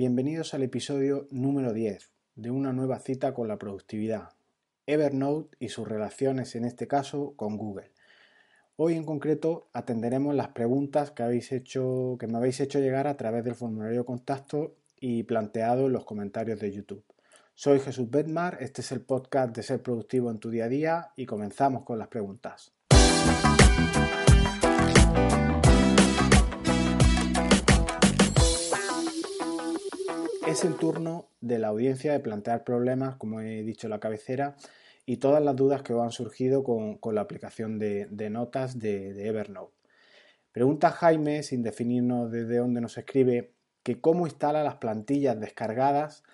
Bienvenidos al episodio número 10 de una nueva cita con la productividad, Evernote y sus relaciones en este caso con Google. Hoy en concreto atenderemos las preguntas que, habéis hecho, que me habéis hecho llegar a través del formulario de contacto y planteado en los comentarios de YouTube. Soy Jesús Bedmar, este es el podcast de Ser Productivo en tu día a día y comenzamos con las preguntas. Es el turno de la audiencia de plantear problemas, como he dicho en la cabecera, y todas las dudas que han surgido con, la aplicación de, notas de, Evernote. Pregunta Jaime, sin definirnos desde dónde nos escribe, que cómo instala las plantillas descargadas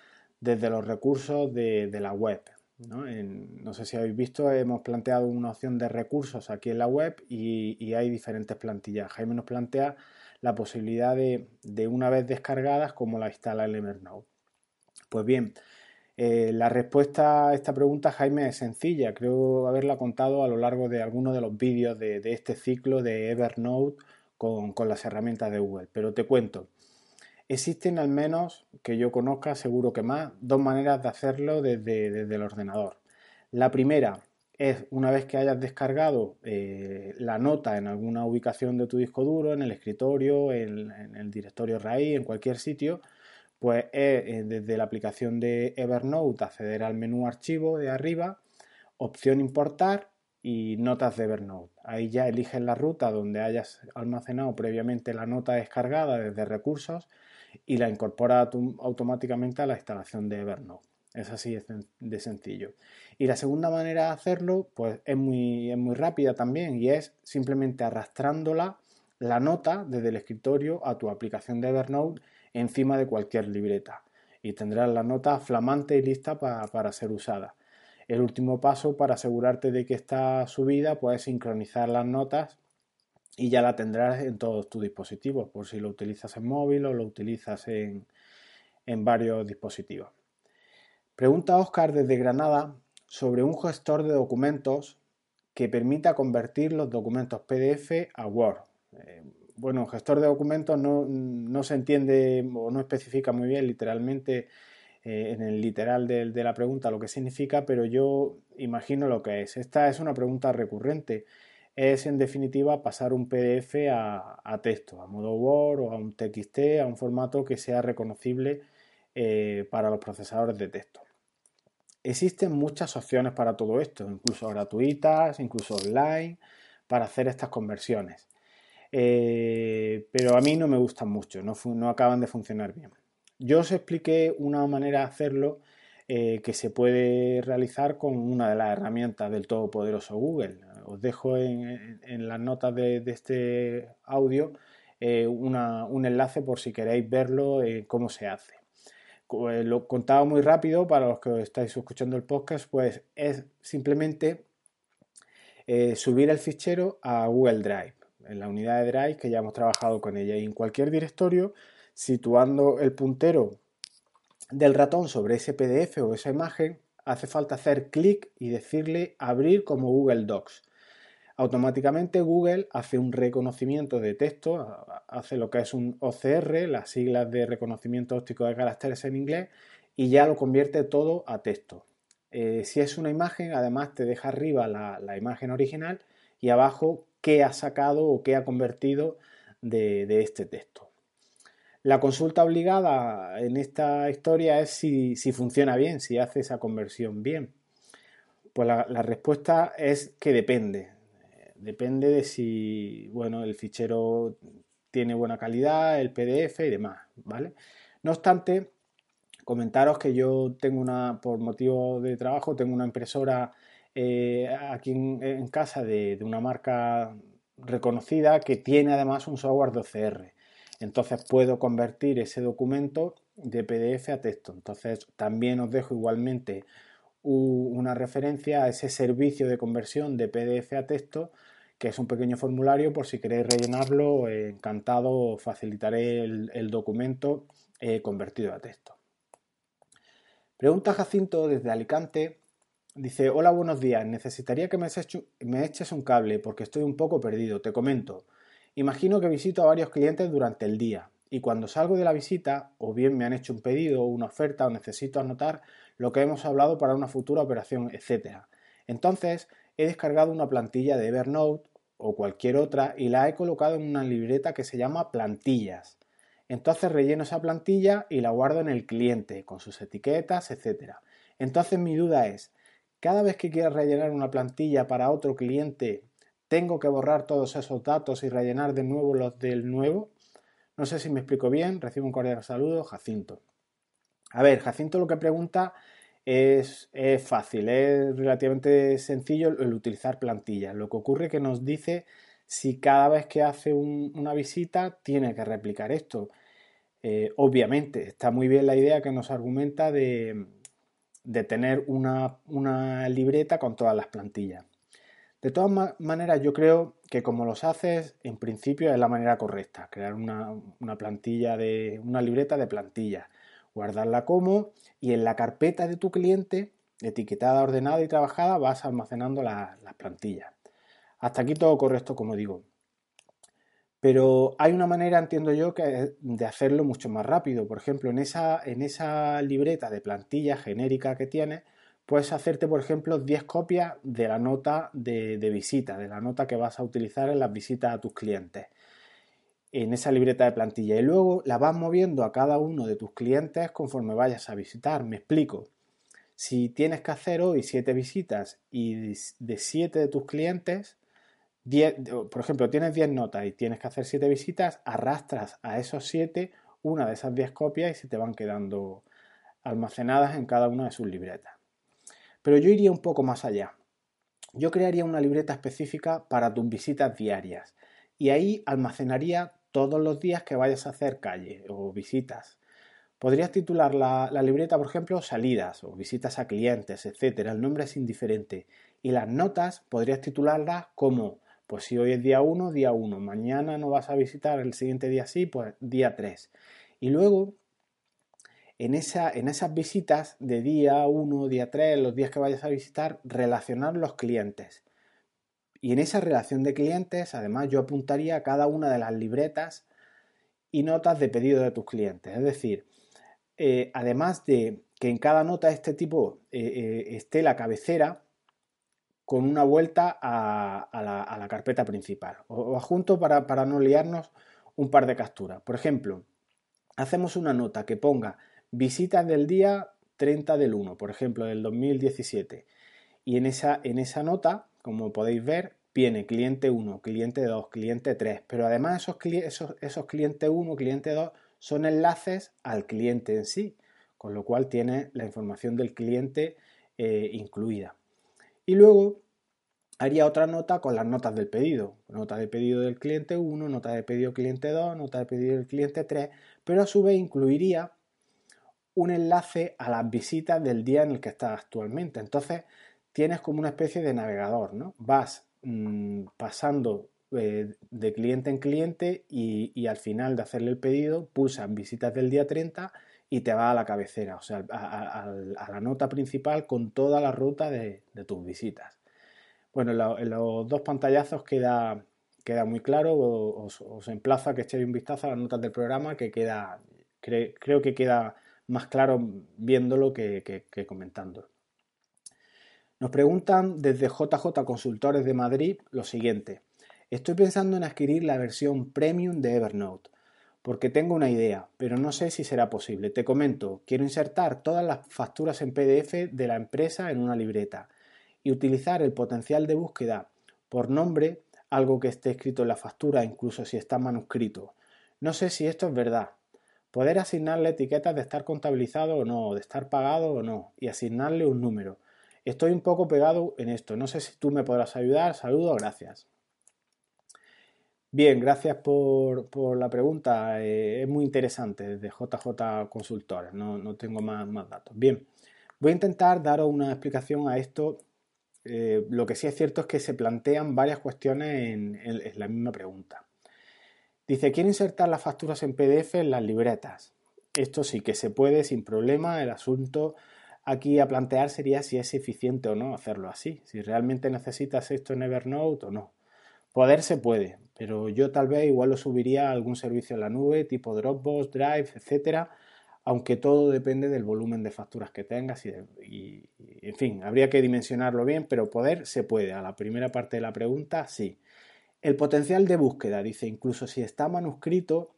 desde los recursos de, la web. ¿no? sé si habéis visto, hemos planteado una opción de recursos aquí en la web y hay diferentes plantillas. Jaime nos plantea la posibilidad de, una vez descargadas, cómo la instala el Evernote. Pues bien, eh, la respuesta a esta pregunta, Jaime, es sencilla. Creo haberla contado a lo largo de algunos de los vídeos de, este ciclo de Evernote con, las herramientas de Google. Pero te cuento. Existen al menos, que yo conozca, seguro que más, dos maneras de hacerlo desde, desde el ordenador. La primera, es una vez que hayas descargado eh, la nota en alguna ubicación de tu disco duro, en el escritorio, en, el directorio raíz, en cualquier sitio, pues es eh, desde la aplicación de Evernote acceder al menú archivo de arriba, opción importar y notas de Evernote. Ahí ya eliges la ruta donde hayas almacenado previamente la nota descargada desde recursos y la incorpora automáticamente a la instalación de Evernote. Es así de sencillo. Y la segunda manera de hacerlo, pues es muy, muy rápida también y es simplemente arrastrándola, la nota desde el escritorio a tu aplicación de Evernote encima de cualquier libreta. Y tendrás la nota flamante y lista para, ser usada. El último paso para asegurarte de que está subida, pues sincronizar las notas y ya la tendrás en todos tus dispositivos, por si lo utilizas en móvil o lo utilizas en, en varios dispositivos. Pregunta Oscar desde Granada sobre un gestor de documentos que permita convertir los documentos PDF a Word. Eh, bueno, gestor de documentos no, se entiende o no especifica muy bien literalmente eh, en el literal de, la pregunta lo que significa, pero yo imagino lo que es. Esta es una pregunta recurrente. Es en definitiva pasar un PDF a, texto, a modo Word o a un TXT, a un formato que sea reconocible eh, para los procesadores de texto. Existen muchas opciones para todo esto, incluso gratuitas, incluso online, para hacer estas conversiones. Eh, pero a mí no me gustan mucho, no, acaban de funcionar bien. Yo os expliqué una manera de hacerlo eh, que se puede realizar con una de las herramientas del todopoderoso Google. Os dejo en, las notas de, este audio eh, un enlace por si queréis verlo cómo se hace. Eh, lo contaba muy rápido para los que estáis escuchando el podcast, pues es simplemente eh, subir el fichero a Google Drive, en la unidad de Drive que ya hemos trabajado con ella. Y en cualquier directorio, situando el puntero del ratón sobre ese PDF o esa imagen, hace falta hacer clic y decirle abrir como Google Docs automáticamente Google hace un reconocimiento de texto, hace lo que es un OCR, las siglas de reconocimiento óptico de caracteres en inglés, y ya lo convierte todo a texto. Eh, si es una imagen, además te deja arriba la, imagen original y abajo qué ha sacado o qué ha convertido de, este texto. La consulta obligada en esta historia es si, funciona bien, si hace esa conversión bien. Pues la respuesta es que depende depende de si, bueno, el fichero tiene buena calidad, el PDF y demás, ¿vale? No obstante, comentaros que yo tengo una, por motivo de trabajo, tengo una impresora eh, aquí en, casa de, una marca reconocida que tiene además un software de OCR. Entonces puedo convertir ese documento de PDF a texto. Entonces también os dejo igualmente una referencia a ese servicio de conversión de PDF a texto que es un pequeño formulario por si queréis rellenarlo, eh, encantado facilitaré el, documento eh, convertido a texto. Pregunta Jacinto desde Alicante. Dice, hola, buenos días. Necesitaría que me, eches un cable porque estoy un poco perdido. Te comento. Imagino que visito a varios clientes durante el día. y cuando salgo de la visita, o bien me han hecho un pedido o una oferta o necesito anotar lo que hemos hablado para una futura operación, etc. Entonces, he descargado una plantilla de Evernote o cualquier otra y la he colocado en una libreta que se llama plantillas. Entonces relleno esa plantilla y la guardo en el cliente con sus etiquetas, etc. Entonces mi duda es, cada vez que quiera rellenar una plantilla para otro cliente, ¿tengo que borrar todos esos datos y rellenar de nuevo los del nuevo? No sé si me explico bien, recibo un cordial saludo, Jacinto. A ver, Jacinto lo que pregunta es, fácil, es relativamente sencillo el utilizar plantillas. Lo que ocurre es que nos dice si cada vez que hace una visita tiene que replicar esto. Eh, obviamente, está muy bien la idea que nos argumenta de, tener una, libreta con todas las plantillas. De todas maneras, yo creo que como los haces, en principio es la manera correcta, crear una, plantilla de una libreta de plantillas, guardarla como y en la carpeta de tu cliente, etiquetada, ordenada y trabajada, vas almacenando las plantillas. Hasta aquí todo correcto, como digo. Pero hay una manera, entiendo yo, que de hacerlo mucho más rápido. Por ejemplo, en esa, en esa libreta de plantilla genérica que tienes, puedes hacerte, por ejemplo, 10 copias de la nota de, de, visita, de la nota que vas a utilizar en las visitas a tus clientes, en esa libreta de plantilla. Y luego la vas moviendo a cada uno de tus clientes conforme vayas a visitar. Me explico. Si tienes que hacer hoy 7 visitas y de 7 de tus clientes, por ejemplo, tienes 10 notas y tienes que hacer 7 visitas, arrastras a esos 7 una de esas 10 copias y se te van quedando almacenadas en cada una de sus libretas. Pero yo iría un poco más allá. Yo crearía una libreta específica para tus visitas diarias y ahí almacenaría todos los días que vayas a hacer calle o visitas. Podrías titular la, libreta, por ejemplo, salidas o visitas a clientes, etc. El nombre es indiferente. Y las notas podrías titularlas como pues si hoy es día 1, día 1. Mañana no vas a visitar, el siguiente día sí, pues día 3. Y luego, en, en esas visitas de día 1, día 3, los días que vayas a visitar, relacionar los clientes. Y en esa relación de clientes, además, yo apuntaría a cada una de las libretas y notas de pedido de tus clientes. Es decir, eh, además de que en cada nota de este tipo eh, eh, esté la cabecera, con una vuelta a, la, carpeta principal. O, adjunto para, para no liarnos un par de capturas. Por ejemplo, hacemos una nota que ponga visitas del día 30 del 1, por ejemplo, del 2017. Y en esa, en esa nota, como podéis ver, viene cliente 1, cliente 2, cliente 3. Pero además esos, esos, esos cliente 1, cliente 2 son enlaces al cliente en sí, con lo cual tiene la información del cliente eh, incluida. Y luego haría otra nota con las notas del pedido. Nota de pedido del cliente 1, nota de pedido cliente 2, nota de pedido del cliente 3, pero a su vez incluiría un enlace a las visitas del día en el que estás actualmente. Entonces tienes como una especie de navegador, ¿no? Vas mm, pasando eh, de cliente en cliente y, al final de hacerle el pedido pulsas visitas del día 30 y te va a la cabecera, o sea, a, la nota principal con toda la ruta de, tus visitas. Bueno, en, los dos pantallazos queda, queda muy claro, os, os, que echéis un vistazo a las notas del programa, que queda, creo que queda más claro viéndolo que, que comentando. Nos preguntan desde JJ Consultores de Madrid lo siguiente. Estoy pensando en adquirir la versión premium de Evernote porque tengo una idea, pero no sé si será posible. Te comento, quiero insertar todas las facturas en PDF de la empresa en una libreta y utilizar el potencial de búsqueda por nombre, algo que esté escrito en la factura, incluso si está manuscrito. No sé si esto es verdad. Poder asignarle etiquetas de estar contabilizado o no, de estar pagado o no, y asignarle un número. Estoy un poco pegado en esto. No sé si tú me podrás ayudar. Saludos, gracias. Bien, gracias por, la pregunta. Eh, es muy interesante desde JJ Consultores, no, tengo más, datos. Bien, voy a intentar daros una explicación a esto. Eh, lo que sí es cierto es que se plantean varias cuestiones en, la misma pregunta. Dice, quiero insertar las facturas en PDF en las libretas. Esto sí que se puede sin problema. El asunto aquí a plantear sería si es eficiente o no hacerlo así, si realmente necesitas esto en Evernote o no. Poder se puede, pero yo tal vez igual lo subiría a algún servicio en la nube, tipo Dropbox, Drive, etcétera, aunque todo depende del volumen de facturas que tengas y, en fin, habría que dimensionarlo bien, pero poder se puede. A la primera parte de la pregunta, sí. El potencial de búsqueda, dice, incluso si está manuscrito,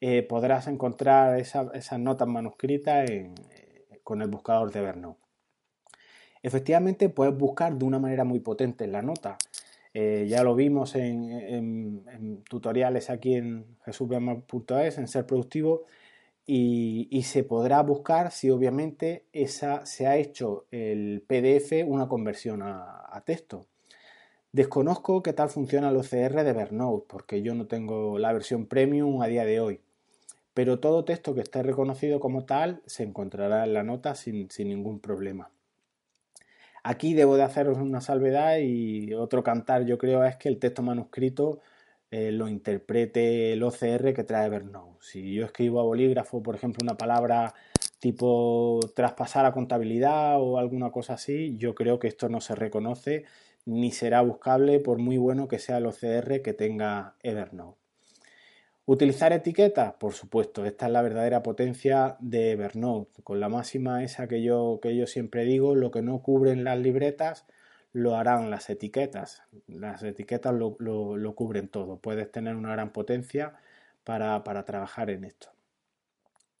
eh, podrás encontrar esas notas manuscritas con el buscador de Evernote. Efectivamente, puedes buscar de una manera muy potente en la nota. Eh, ya lo vimos en, tutoriales aquí en jesusbema.es, en Ser Productivo, y, se podrá buscar si obviamente esa, se ha hecho el PDF una conversión a, texto. Desconozco qué tal funciona el OCR de Evernote, porque yo no tengo la versión premium a día de hoy. Pero todo texto que esté reconocido como tal se encontrará en la nota sin ningún problema. Aquí debo de haceros una salvedad y otro cantar yo creo es que el texto manuscrito eh, lo interprete el OCR que trae Evernote. Si yo escribo a bolígrafo, por ejemplo, una palabra tipo traspasar a contabilidad o alguna cosa así, yo creo que esto no se reconoce ni será buscable por muy bueno que sea el OCR que tenga Evernote. Utilizar etiquetas, por supuesto, esta es la verdadera potencia de Evernote, con la máxima esa que yo, que yo siempre digo, lo que no cubren las libretas lo harán las etiquetas. Las etiquetas lo, cubren todo. Puedes tener una gran potencia para, para trabajar en esto.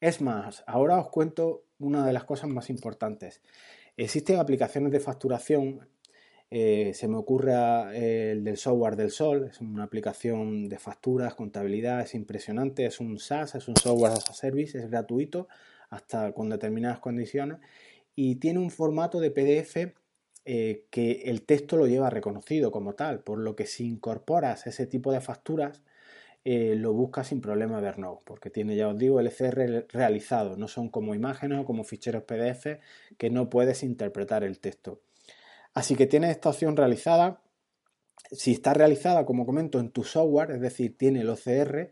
Es más, ahora os cuento una de las cosas más importantes. Existen aplicaciones de facturación eh, se me ocurre eh, el del software del Sol, es una aplicación de facturas, contabilidad, es impresionante, es un SaaS, es un software as a service, es gratuito hasta con determinadas condiciones y tiene un formato de PDF eh, que el texto lo lleva reconocido como tal, por lo que si incorporas ese tipo de facturas, lo buscas sin problema Evernote, porque tiene, ya os digo, el CR realizado, no son como imágenes o como ficheros PDF que no puedes interpretar el texto. Así que tienes esta opción realizada. Si está realizada, como comento, en tu software, es decir, tiene el OCR,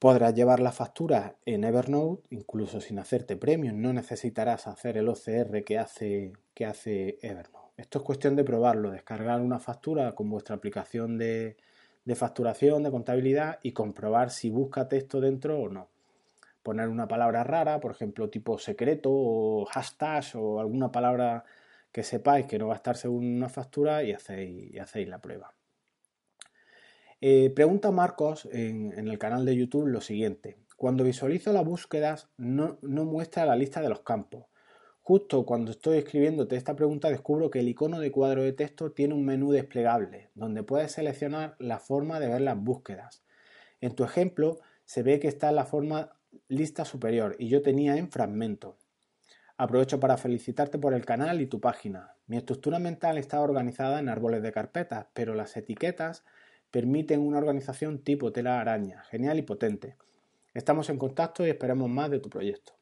podrás llevar la factura en Evernote, incluso sin hacerte premium. No necesitarás hacer el OCR que hace, que hace Evernote. Esto es cuestión de probarlo, descargar una factura con vuestra aplicación de, de facturación, de contabilidad y comprobar si busca texto dentro o no. Poner una palabra rara, por ejemplo, tipo secreto o hashtag o alguna palabra que sepáis que no va a estar según una factura y hacéis, la prueba. Eh, pregunta Marcos en, el canal de YouTube lo siguiente. Cuando visualizo las búsquedas no, no muestra la lista de los campos. Justo cuando estoy escribiéndote esta pregunta descubro que el icono de cuadro de texto tiene un menú desplegable donde puedes seleccionar la forma de ver las búsquedas. En tu ejemplo se ve que está en la forma lista superior y yo tenía en fragmento. Aprovecho para felicitarte por el canal y tu página. Mi estructura mental está organizada en árboles de carpetas, pero las etiquetas permiten una organización tipo tela araña, genial y potente. Estamos en contacto y esperamos más de tu proyecto.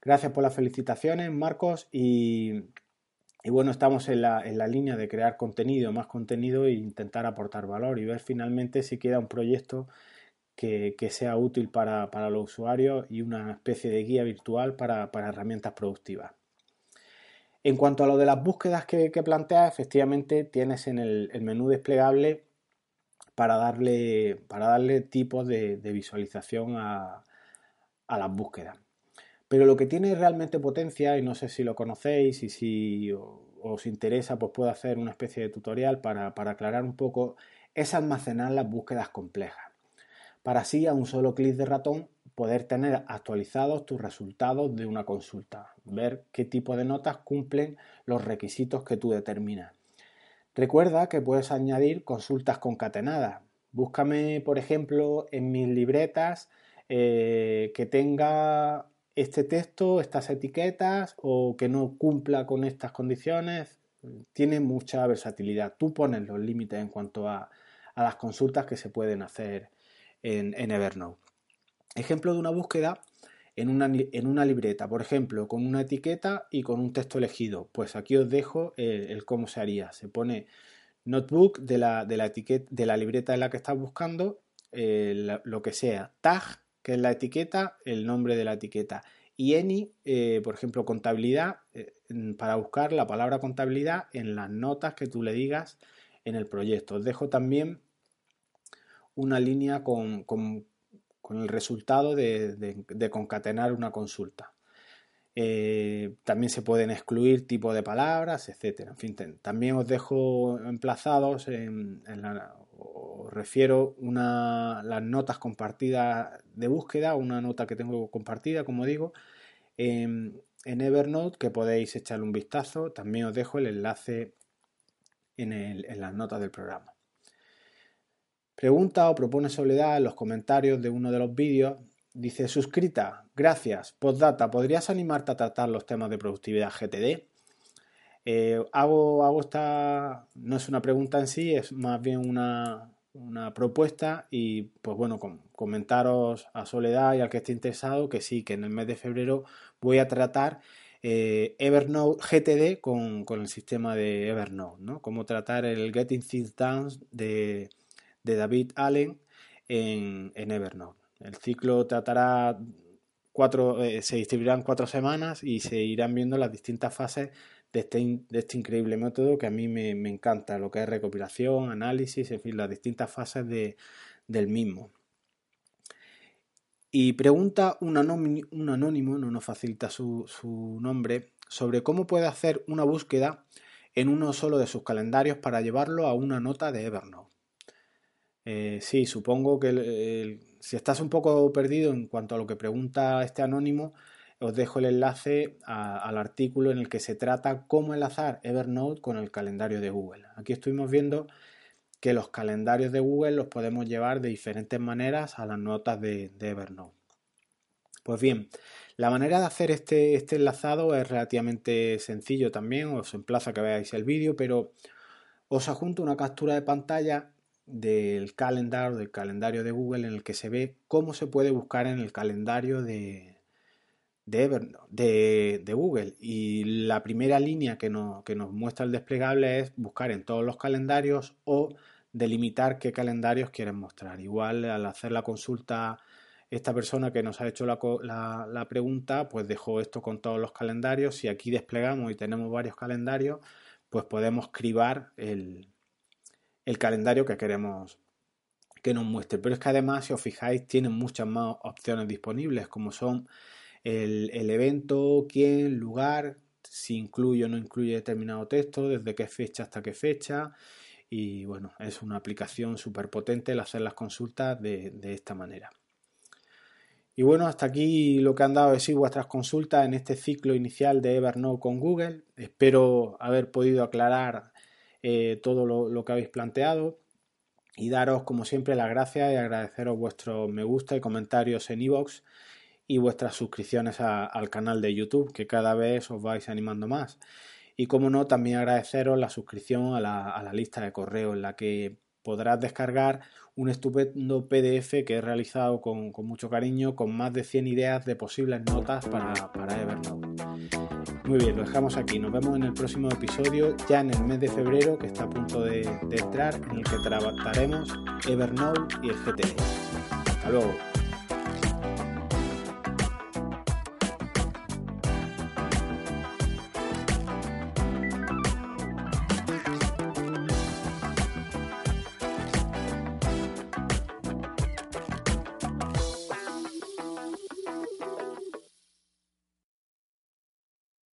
Gracias por las felicitaciones, Marcos, y, bueno, estamos en la, en la, línea de crear contenido, más contenido e intentar aportar valor y ver finalmente si queda un proyecto que, sea útil para, los usuarios y una especie de guía virtual para, herramientas productivas. En cuanto a lo de las búsquedas que, que planteas, efectivamente tienes en el, menú desplegable para darle, para darle tipos de, visualización a, las búsquedas. Pero lo que tiene realmente potencia, y no sé si lo conocéis y si os interesa, pues puedo hacer una especie de tutorial para aclarar un poco, es almacenar las búsquedas complejas para así a un solo clic de ratón poder tener actualizados tus resultados de una consulta, ver qué tipo de notas cumplen los requisitos que tú determinas. Recuerda que puedes añadir consultas concatenadas. Búscame, por ejemplo, en mis libretas eh, que tenga este texto, estas etiquetas o que no cumpla con estas condiciones. Tiene mucha versatilidad. Tú pones los límites en cuanto a, a las consultas que se pueden hacer en, Evernote. Ejemplo de una búsqueda en una, en una, libreta, por ejemplo, con una etiqueta y con un texto elegido. Pues aquí os dejo el, cómo se haría. Se pone notebook de la, de la, etiqueta, de la libreta en la que estás buscando, eh, lo que sea. Tag, que es la etiqueta, el nombre de la etiqueta. Y any, eh, por ejemplo, contabilidad, eh, para buscar la palabra contabilidad en las notas que tú le digas en el proyecto. Os dejo también una línea con, el resultado de, concatenar una consulta. Eh, también se pueden excluir tipo de palabras, etcétera. En fin, también os dejo emplazados os refiero una, las notas compartidas de búsqueda, una nota que tengo compartida, como digo, en, Evernote que podéis echarle un vistazo. También os dejo el enlace en, en las notas del programa. Pregunta o propone Soledad en los comentarios de uno de los vídeos. Dice, suscrita, gracias. Postdata, ¿podrías animarte a tratar los temas de productividad GTD? Eh, hago, hago esta, no es una pregunta en sí, es más bien una, propuesta y pues bueno, comentaros a Soledad y al que esté interesado que sí, que en el mes de febrero voy a tratar eh, Evernote GTD con, el sistema de Evernote, ¿no? Cómo tratar el Getting Things Done de, David Allen en, Evernote. El ciclo tratará cuatro, eh, se distribuirán cuatro semanas y se irán viendo las distintas fases este de este, increíble método que a mí me, encanta, lo que es recopilación, análisis, en fin, las distintas fases del mismo. Y pregunta un anónimo, no nos facilita su, nombre, sobre cómo puede hacer una búsqueda en uno solo de sus calendarios para llevarlo a una nota de Evernote. Eh, sí, supongo que si estás un poco perdido en cuanto a lo que pregunta este anónimo, os dejo el enlace al artículo en el que se trata cómo enlazar Evernote con el calendario de Google. Aquí estuvimos viendo que los calendarios de Google los podemos llevar de diferentes maneras a las notas de, Evernote. Pues bien, la manera de hacer este, este, enlazado es relativamente sencillo también, os emplazo que veáis el vídeo, pero os adjunto una captura de pantalla del del calendario de Google en el que se ve cómo se puede buscar en el calendario de, de, de, Google. Y la primera línea que, que nos muestra el desplegable es buscar en todos los calendarios o delimitar qué calendarios quieren mostrar. Igual al hacer la consulta esta persona que nos ha hecho la, la, pregunta, pues dejó esto con todos los calendarios. Si aquí desplegamos y tenemos varios calendarios, pues podemos cribar el, el calendario que queremos que nos muestre. Pero es que además, si os fijáis, tienen muchas más opciones disponibles, como son el, evento, quién, lugar, si incluye o no incluye determinado texto, desde qué fecha hasta qué fecha. Y bueno, es una aplicación súper potente el hacer las consultas de, esta manera. Y bueno, hasta aquí lo que han dado de sí vuestras consultas en este ciclo inicial de Evernote con Google. Espero haber podido aclarar eh, todo lo, que habéis planteado y daros como siempre las gracias y agradeceros vuestros me gusta y comentarios en iVoox y vuestras suscripciones al canal de YouTube, que cada vez os vais animando más. Y como no, también agradeceros la suscripción a la, lista de correo, en la que podrás descargar un estupendo PDF que he realizado con, mucho cariño, con más de 100 ideas de posibles notas para, para Evernote. Muy bien, lo dejamos aquí. Nos vemos en el próximo episodio, ya en el mes de febrero, que está a punto de, entrar, en el que trataremos Evernote y el GTD. Hasta luego.